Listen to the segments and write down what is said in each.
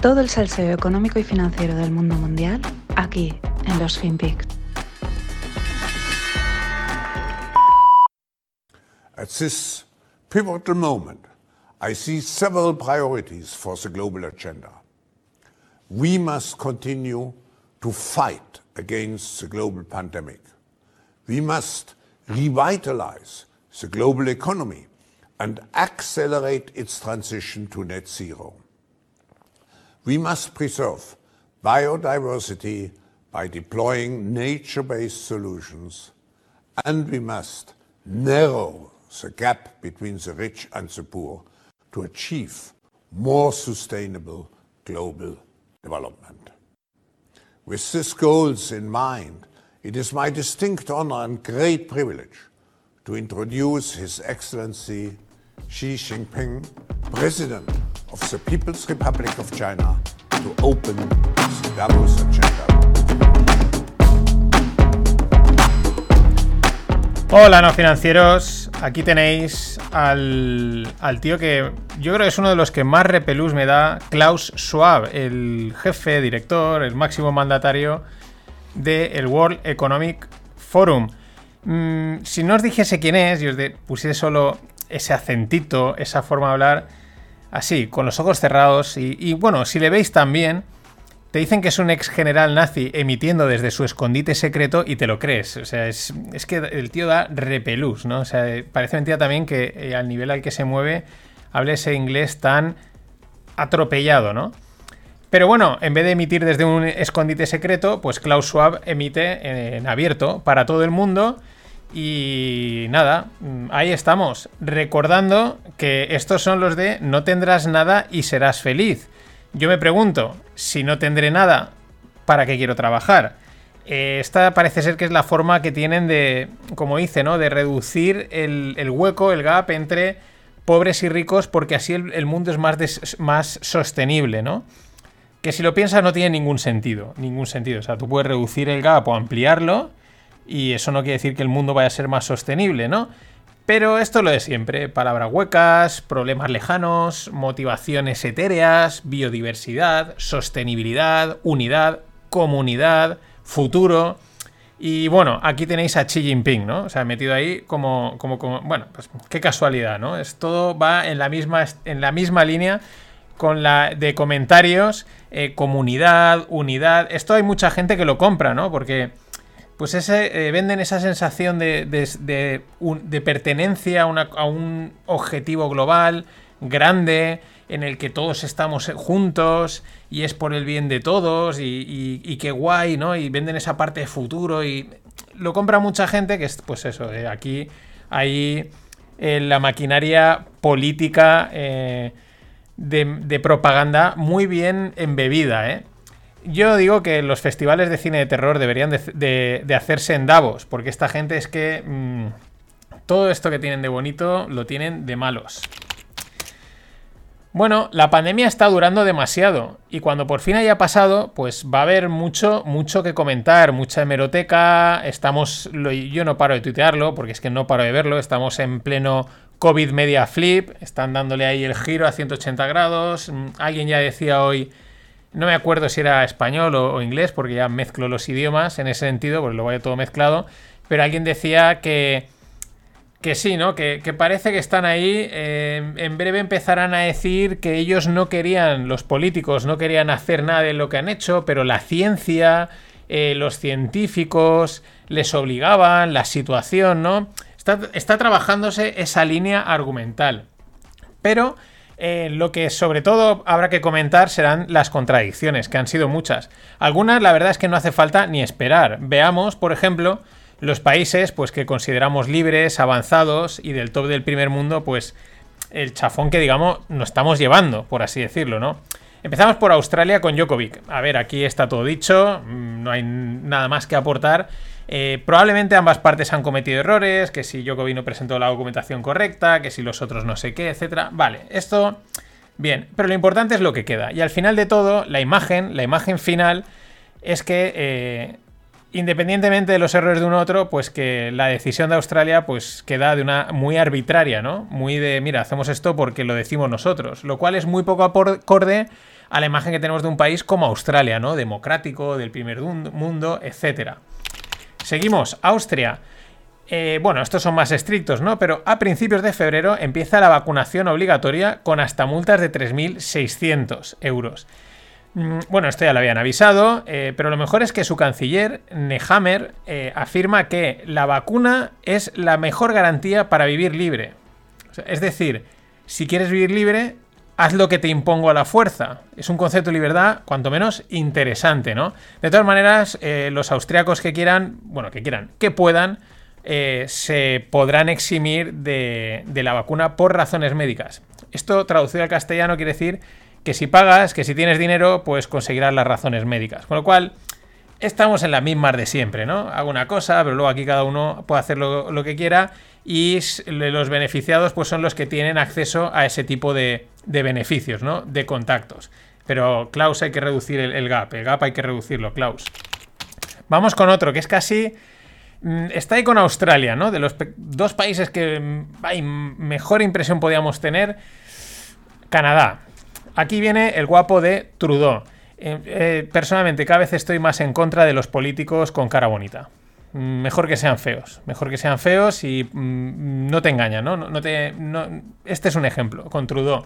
Todo el salseo económico y financiero del mundo mundial aquí en los FinPix. At this pivotal moment, I see several priorities for the global agenda. We must continue to fight against the global pandemic. We must revitalize the global economy and accelerate its transition to net zero. We must preserve biodiversity by deploying nature-based solutions, and we must narrow the gap between the rich and the poor to achieve more sustainable global development. With these goals in mind, it is my distinct honor and great privilege to introduce His Excellency Xi Jinping, President of the People's Republic of China, to open the Davos agenda. Hola, no financieros. Aquí tenéis al, al, tío que yo creo que es uno de los que más repelús me da, Klaus Schwab, el jefe, director, el máximo mandatario del World Economic Forum. Mm, si no os dijese quién es y os de, pusiese solo ese acentito, esa forma de hablar, así, con los ojos cerrados, y, bueno, si le veis también te dicen que es un ex general nazi emitiendo desde su escondite secreto y te lo crees. O sea, es, que el tío da repelús, ¿no? O sea, parece mentira también que eh, al nivel al que se mueve hable ese inglés tan atropellado, ¿no? Pero bueno, en vez de emitir desde un escondite secreto, pues Klaus Schwab emite en abierto para todo el mundo. Y nada, ahí estamos, recordando que estos son los de no tendrás nada y serás feliz. Yo me pregunto, si no tendré nada, ¿para qué quiero trabajar? Eh, esta parece ser que es la forma que tienen de, como dice, ¿no? De reducir el, hueco, el gap entre pobres y ricos, porque así el, mundo es más, más sostenible, ¿no? Que si lo piensas no tiene ningún sentido, ningún sentido. O sea, tú puedes reducir el gap o ampliarlo y eso no quiere decir que el mundo vaya a ser más sostenible, ¿no? Pero esto es lo de siempre, palabras huecas, problemas lejanos, motivaciones etéreas, biodiversidad, sostenibilidad, unidad, comunidad, futuro. Y bueno, aquí tenéis a Xi Jinping, ¿no? O sea, metido ahí como, como, como bueno, pues qué casualidad, ¿no? Es, todo va en la misma, en la misma línea con la de comentarios, eh, comunidad, unidad. Esto hay mucha gente que lo compra, ¿no? Porque pues ese, eh, venden esa sensación de, de, pertenencia a, un objetivo global, grande, en el que todos estamos juntos y es por el bien de todos y, qué guay, ¿no? Y venden esa parte de futuro y lo compra mucha gente que es, pues eso, eh, aquí hay eh, la maquinaria política de, de propaganda muy bien embebida, ¿eh? Yo digo que los festivales de cine de terror deberían de, hacerse en Davos, porque esta gente es que mmm, todo esto que tienen de bonito lo tienen de malos. Bueno, la pandemia está durando demasiado y cuando por fin haya pasado, pues va a haber mucho, mucho que comentar, mucha hemeroteca, estamos, yo no paro de tuitearlo porque es que no paro de verlo, estamos en pleno COVID media flip, están dándole ahí el giro a 180 grados, alguien ya decía hoy no me acuerdo si era español o, inglés, porque ya mezclo los idiomas en ese sentido, porque lo voy a todo mezclado. Pero alguien decía que, que sí, ¿no? Que, que parece que están ahí. Eh, en breve empezarán a decir que ellos no querían, los políticos no querían hacer nada de lo que han hecho, pero la ciencia, eh, los científicos les obligaban, la situación, ¿no? Está, está trabajándose esa línea argumental. Pero eh, lo que sobre todo habrá que comentar serán las contradicciones, que han sido muchas. Algunas, la verdad es que no hace falta ni esperar. Veamos, por ejemplo, los países pues, que consideramos libres, avanzados y del top del primer mundo, pues el chafón que, digamos, nos estamos llevando, por así decirlo, ¿no? Empezamos por Australia con Djokovic. A ver, aquí está todo dicho, no hay nada más que aportar. Eh, probablemente ambas partes han cometido errores, que si Djokovic no presentó la documentación correcta, que si los otros no sé qué, etcétera. Vale, esto bien, pero lo importante es lo que queda. Y al final de todo, la imagen, la imagen final es que eh, independientemente de los errores de un otro, pues que la decisión de Australia pues queda de una muy arbitraria, ¿no? Muy de, mira, hacemos esto porque lo decimos nosotros, lo cual es muy poco acorde a la imagen que tenemos de un país como Australia, ¿no? Democrático, del primer mundo, etc. Seguimos, Austria. Eh, bueno, estos son más estrictos, ¿no? Pero a principios de febrero empieza la vacunación obligatoria con hasta multas de 3.600 euros. Mm, bueno, esto ya lo habían avisado, eh, pero lo mejor es que su canciller, Nehammer, eh, afirma que la vacuna es la mejor garantía para vivir libre. es decir, si quieres vivir libre, haz lo que te impongo a la fuerza. Es un concepto de libertad, cuanto menos, interesante, ¿no? De todas maneras, eh, los austriacos que quieran, bueno, que quieran, que puedan, se podrán eximir de, de la vacuna por razones médicas. Esto, traducido al castellano, quiere decir que si pagas, que si tienes dinero, pues conseguirás las razones médicas. Con lo cual, estamos en las mismas de siempre, ¿no? Hago una cosa, pero luego aquí cada uno puede hacer lo, que quiera y los beneficiados pues son los que tienen acceso a ese tipo de, beneficios, ¿no? De contactos. Pero, Klaus, hay que reducir el, gap. El gap hay que reducirlo, Klaus. Vamos con otro, que es casi... Mm, está ahí con Australia, ¿no? De los dos países que mm, hay mejor impresión podíamos tener. Canadá. Aquí viene el guapo de Trudeau. Eh, eh, personalmente, cada vez estoy más en contra de los políticos con cara bonita. Mm, mejor que sean feos. Mejor que sean feos y mm, no te engañan, ¿no? no, te, este es un ejemplo con Trudeau.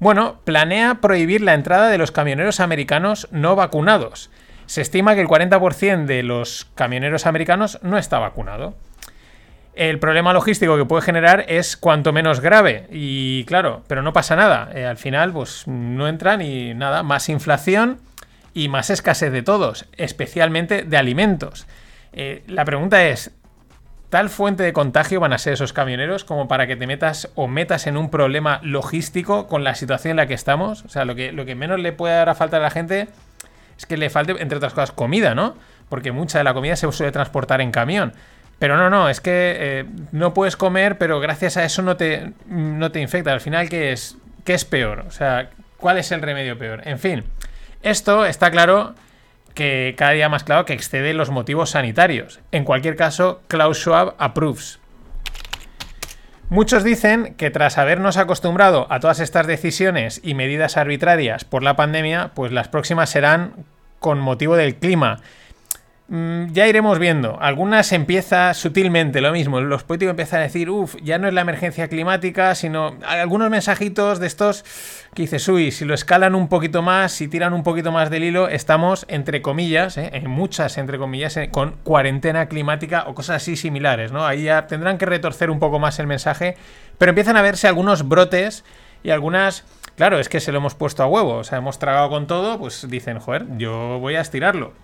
Bueno, planea prohibir la entrada de los camioneros americanos no vacunados. Se estima que el 40% de los camioneros americanos no está vacunado el problema logístico que puede generar es cuanto menos grave. Y claro, pero no pasa nada. Eh, al final, pues no entran y nada, más inflación y más escasez de todos, especialmente de alimentos. Eh, la pregunta es, ¿tal fuente de contagio van a ser esos camioneros como para que te metas o metas en un problema logístico con la situación en la que estamos? O sea, lo que, lo que menos le puede dar a falta a la gente es que le falte, entre otras cosas, comida, ¿no? Porque mucha de la comida se suele transportar en camión. Pero no, no, es que eh, no puedes comer, pero gracias a eso no te, no te infecta. Al final, ¿qué es, ¿qué es peor? O sea, ¿cuál es el remedio peor? En fin, esto está claro que cada día más claro que excede los motivos sanitarios. En cualquier caso, Klaus Schwab approves. Muchos dicen que tras habernos acostumbrado a todas estas decisiones y medidas arbitrarias por la pandemia, pues las próximas serán con motivo del clima. Mm, ya iremos viendo. Algunas empieza sutilmente lo mismo. Los políticos empiezan a decir, uff, ya no es la emergencia climática, sino algunos mensajitos de estos que dices, uy, si lo escalan un poquito más, si tiran un poquito más del hilo, estamos, entre comillas, ¿eh? en muchas, entre comillas, eh, con cuarentena climática o cosas así similares, ¿no? Ahí ya tendrán que retorcer un poco más el mensaje, pero empiezan a verse algunos brotes y algunas... Claro, es que se lo hemos puesto a huevo, o sea, hemos tragado con todo, pues dicen, joder, yo voy a estirarlo.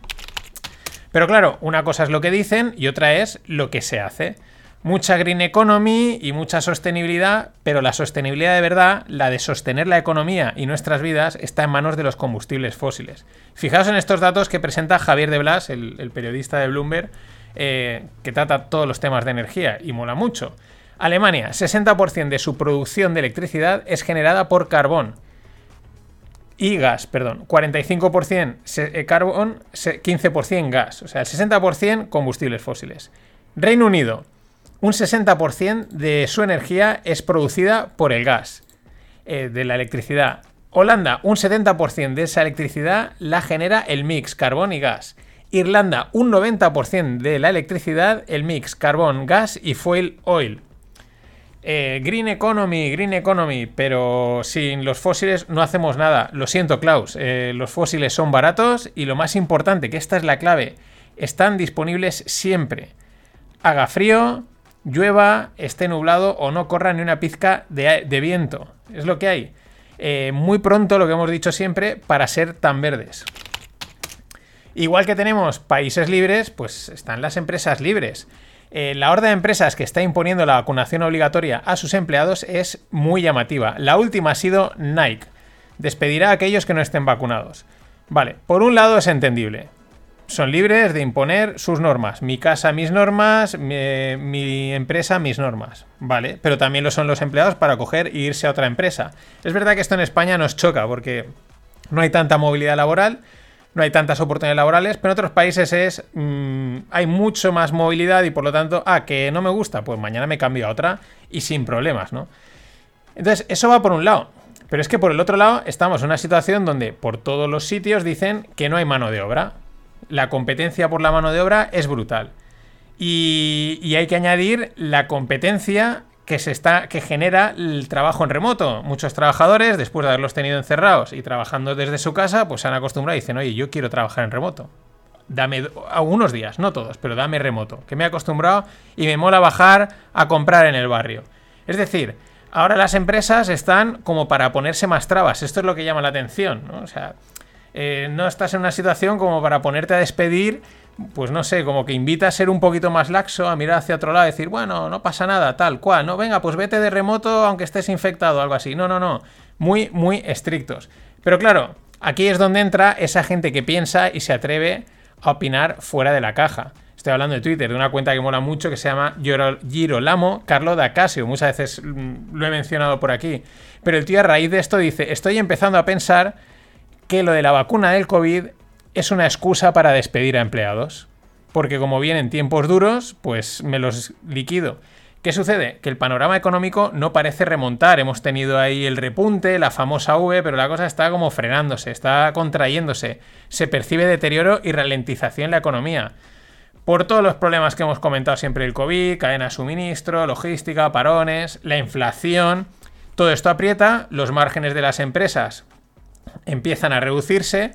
Pero claro, una cosa es lo que dicen y otra es lo que se hace. Mucha green economy y mucha sostenibilidad, pero la sostenibilidad de verdad, la de sostener la economía y nuestras vidas, está en manos de los combustibles fósiles. Fijaos en estos datos que presenta Javier de Blas, el, periodista de Bloomberg, eh, que trata todos los temas de energía y mola mucho. Alemania, 60% de su producción de electricidad es generada por carbón y gas, perdón, 45% eh, carbón, 15% gas, o sea, el 60% combustibles fósiles. Reino Unido, un 60% de su energía es producida por el gas, eh, de la electricidad. Holanda, un 70% de esa electricidad la genera el mix carbón y gas. Irlanda, un 90% de la electricidad, el mix carbón, gas y fuel oil. Eh, green Economy, Green Economy, pero sin los fósiles no hacemos nada. Lo siento, Klaus, eh, los fósiles son baratos y lo más importante, que esta es la clave, están disponibles siempre. Haga frío, llueva, esté nublado o no corra ni una pizca de, viento. Es lo que hay. Eh, muy pronto, lo que hemos dicho siempre, para ser tan verdes. Igual que tenemos países libres, pues están las empresas libres. Eh, la horda de empresas que está imponiendo la vacunación obligatoria a sus empleados es muy llamativa. La última ha sido Nike. Despedirá a aquellos que no estén vacunados. Vale, por un lado es entendible. Son libres de imponer sus normas. Mi casa, mis normas. Mi, empresa, mis normas. Vale, pero también lo son los empleados para coger e irse a otra empresa. Es verdad que esto en España nos choca porque no hay tanta movilidad laboral no hay tantas oportunidades laborales, pero en otros países es mm, hay mucho más movilidad y por lo tanto, ah, que no me gusta, pues mañana me cambio a otra y sin problemas, ¿no? Entonces, eso va por un lado. Pero es que por el otro lado estamos en una situación donde por todos los sitios dicen que no hay mano de obra. La competencia por la mano de obra es brutal. Y, y hay que añadir la competencia que, se está, que genera el trabajo en remoto. Muchos trabajadores, después de haberlos tenido encerrados y trabajando desde su casa, pues se han acostumbrado y dicen, oye, yo quiero trabajar en remoto. Dame algunos días, no todos, pero dame remoto, que me he acostumbrado y me mola bajar a comprar en el barrio. Es decir, ahora las empresas están como para ponerse más trabas. Esto es lo que llama la atención, ¿no? O sea, eh, no estás en una situación como para ponerte a despedir pues no sé, como que invita a ser un poquito más laxo, a mirar hacia otro lado y decir, bueno, no pasa nada, tal cual, no, venga, pues vete de remoto aunque estés infectado, algo así. No, no, no, muy, muy estrictos. Pero claro, aquí es donde entra esa gente que piensa y se atreve a opinar fuera de la caja. Estoy hablando de Twitter, de una cuenta que mola mucho que se llama Girolamo Carlo D'Acasio. Muchas veces mm, lo he mencionado por aquí. Pero el tío a raíz de esto dice, estoy empezando a pensar que lo de la vacuna del COVID es una excusa para despedir a empleados. Porque como vienen tiempos duros, pues me los liquido. ¿Qué sucede? Que el panorama económico no parece remontar. Hemos tenido ahí el repunte, la famosa V, pero la cosa está como frenándose, está contrayéndose. Se percibe deterioro y ralentización en la economía. Por todos los problemas que hemos comentado siempre el COVID, cadena de suministro, logística, parones, la inflación. Todo esto aprieta, los márgenes de las empresas empiezan a reducirse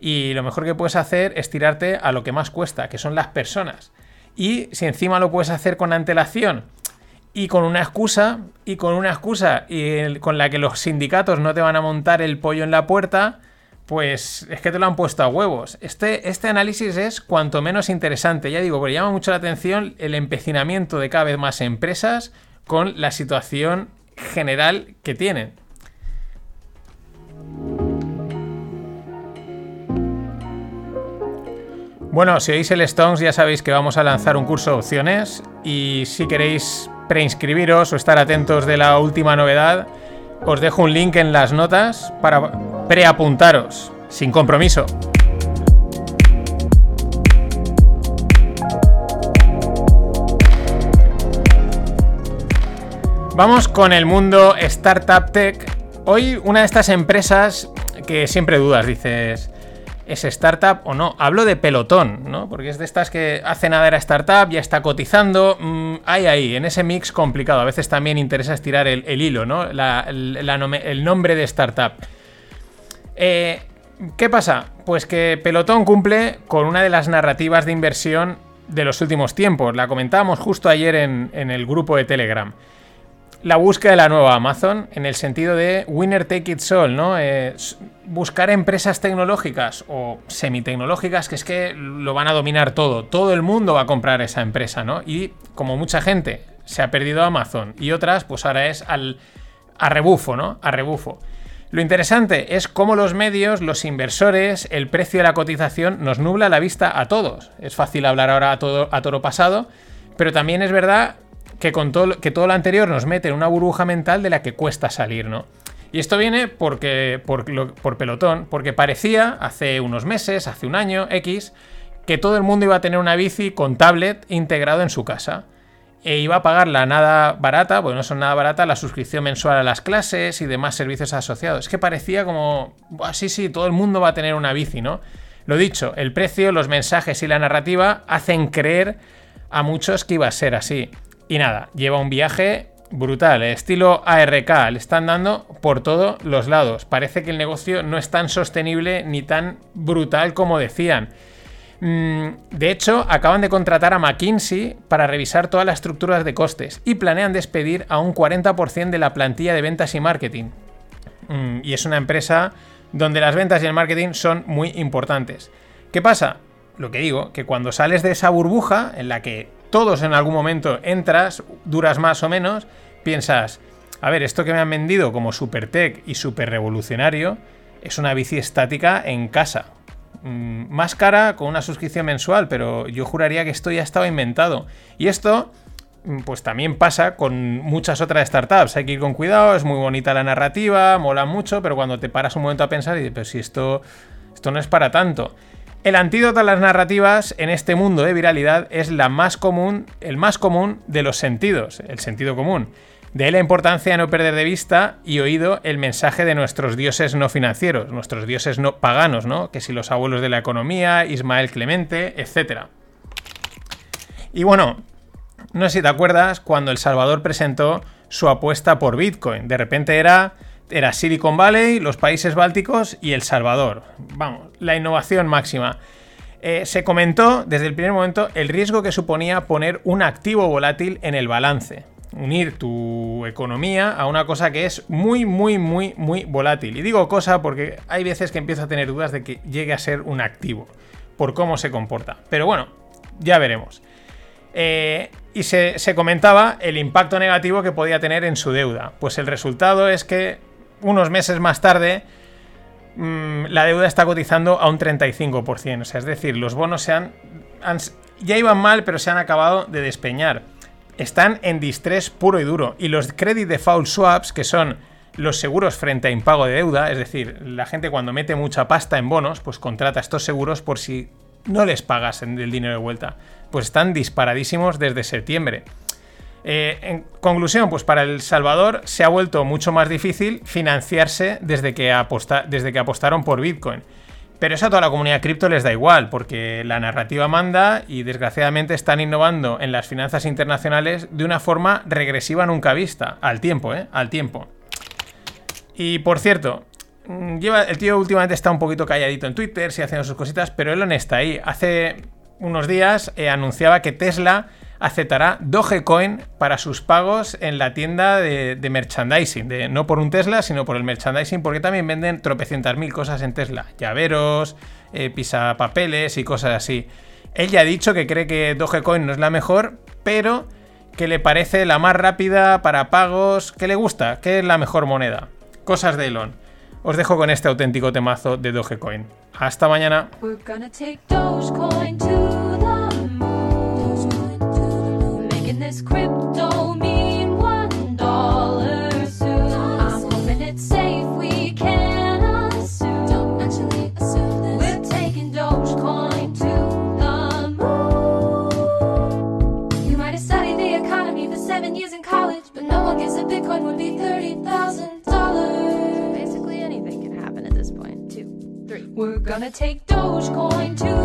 y lo mejor que puedes hacer es tirarte a lo que más cuesta, que son las personas. Y si encima lo puedes hacer con antelación y con una excusa, y con una excusa y con la que los sindicatos no te van a montar el pollo en la puerta, pues es que te lo han puesto a huevos. Este, este análisis es cuanto menos interesante. Ya digo, porque llama mucho la atención el empecinamiento de cada vez más empresas con la situación general que tienen. Bueno, si oís el Stones ya sabéis que vamos a lanzar un curso de opciones y si queréis preinscribiros o estar atentos de la última novedad, os dejo un link en las notas para preapuntaros, sin compromiso. Vamos con el mundo Startup Tech. Hoy una de estas empresas que siempre dudas, dices, es startup o no. Hablo de pelotón, ¿no? Porque es de estas que hace nada era startup, ya está cotizando. Mm, hay ahí, en ese mix complicado. A veces también interesa estirar el, hilo, ¿no? el nombre de startup. Eh, ¿Qué pasa? Pues que Pelotón cumple con una de las narrativas de inversión de los últimos tiempos. La comentábamos justo ayer en el grupo de Telegram la búsqueda de la nueva Amazon en el sentido de winner take it all, ¿no? Eh, buscar empresas tecnológicas o semitecnológicas que es que lo van a dominar todo. Todo el mundo va a comprar esa empresa, ¿no? Y como mucha gente se ha perdido Amazon y otras, pues ahora es al a rebufo, ¿no? A rebufo. Lo interesante es cómo los medios, los inversores, el precio de la cotización nos nubla la vista a todos. Es fácil hablar ahora a, todo, a toro pasado, pero también es verdad que, con todo, que todo lo anterior nos mete en una burbuja mental de la que cuesta salir, ¿no? Y esto viene porque, por, por pelotón, porque parecía hace unos meses, hace un año, X, que todo el mundo iba a tener una bici con tablet integrado en su casa. E iba a pagar la nada barata, bueno, no son nada barata, la suscripción mensual a las clases y demás servicios asociados. Es que parecía como, sí, sí, todo el mundo va a tener una bici, ¿no? Lo dicho, el precio, los mensajes y la narrativa hacen creer a muchos que iba a ser así. Y nada, lleva un viaje brutal, eh, estilo ARK, le están dando por todos los lados. Parece que el negocio no es tan sostenible ni tan brutal como decían. Mm, de hecho, acaban de contratar a McKinsey para revisar todas las estructuras de costes y planean despedir a un 40% de la plantilla de ventas y marketing. Mm, y es una empresa donde las ventas y el marketing son muy importantes. ¿Qué pasa? Lo que digo, que cuando sales de esa burbuja en la que todos en algún momento entras, duras más o menos, piensas, a ver, esto que me han vendido como super tech y super revolucionario es una bici estática en casa. Mm, más cara con una suscripción mensual, pero yo juraría que esto ya estaba inventado. Y esto, mm, pues también pasa con muchas otras startups. Hay que ir con cuidado, es muy bonita la narrativa, mola mucho, pero cuando te paras un momento a pensar y dices, pero si esto, esto no es para tanto. El antídoto a las narrativas en este mundo de viralidad es la más común, el más común de los sentidos, el sentido común. De ahí la importancia de no perder de vista y oído el mensaje de nuestros dioses no financieros, nuestros dioses no paganos, ¿no? Que si los abuelos de la economía, Ismael Clemente, etc. Y bueno, no sé si te acuerdas cuando El Salvador presentó su apuesta por Bitcoin. De repente era, era Silicon Valley, los países bálticos y El Salvador. Vamos, la innovación máxima. Eh, se comentó desde el primer momento el riesgo que suponía poner un activo volátil en el balance. Unir tu economía a una cosa que es muy, muy, muy, muy volátil. Y digo cosa porque hay veces que empiezo a tener dudas de que llegue a ser un activo, por cómo se comporta. Pero bueno, ya veremos. Eh, y se, comentaba el impacto negativo que podía tener en su deuda. Pues el resultado es que unos meses más tarde mm, la deuda está cotizando a un 35%. O sea, es decir, los bonos se han, ya iban mal, pero se han acabado de despeñar. Están en distrés puro y duro. Y los credit default swaps, que son los seguros frente a impago de deuda, es decir, la gente cuando mete mucha pasta en bonos, pues contrata estos seguros por si no les pagas el dinero de vuelta pues están disparadísimos desde septiembre. Eh, en conclusión, pues para El Salvador se ha vuelto mucho más difícil financiarse desde que, apostaron por Bitcoin. Pero eso a toda la comunidad cripto les da igual, porque la narrativa manda y desgraciadamente están innovando en las finanzas internacionales de una forma regresiva nunca vista, al tiempo, ¿eh? Al tiempo. Y por cierto, mm, lleva, el tío últimamente está un poquito calladito en Twitter, sí haciendo sus cositas, pero no está ahí. Hace unos días eh, anunciaba que Tesla aceptará Dogecoin para sus pagos en la tienda de, merchandising, de, no por un Tesla, sino por el merchandising, porque también venden tropecientas mil cosas en Tesla, llaveros, eh, pisapapeles y cosas así. Él ya ha dicho que cree que Dogecoin no es la mejor, pero que le parece la más rápida para pagos, que le gusta, que es la mejor moneda. Cosas de Elon. Os dejo con este auténtico temazo de Dogecoin. Hasta mañana. This crypto mean one dollar soon? I'm hoping it's safe, we can assume. Don't actually assume this. We're taking Dogecoin to the moon. You might have studied the economy for seven years in college, but no one guessed that Bitcoin would be $30,000. Basically anything can happen at this point. Two, three. We're gonna take Dogecoin to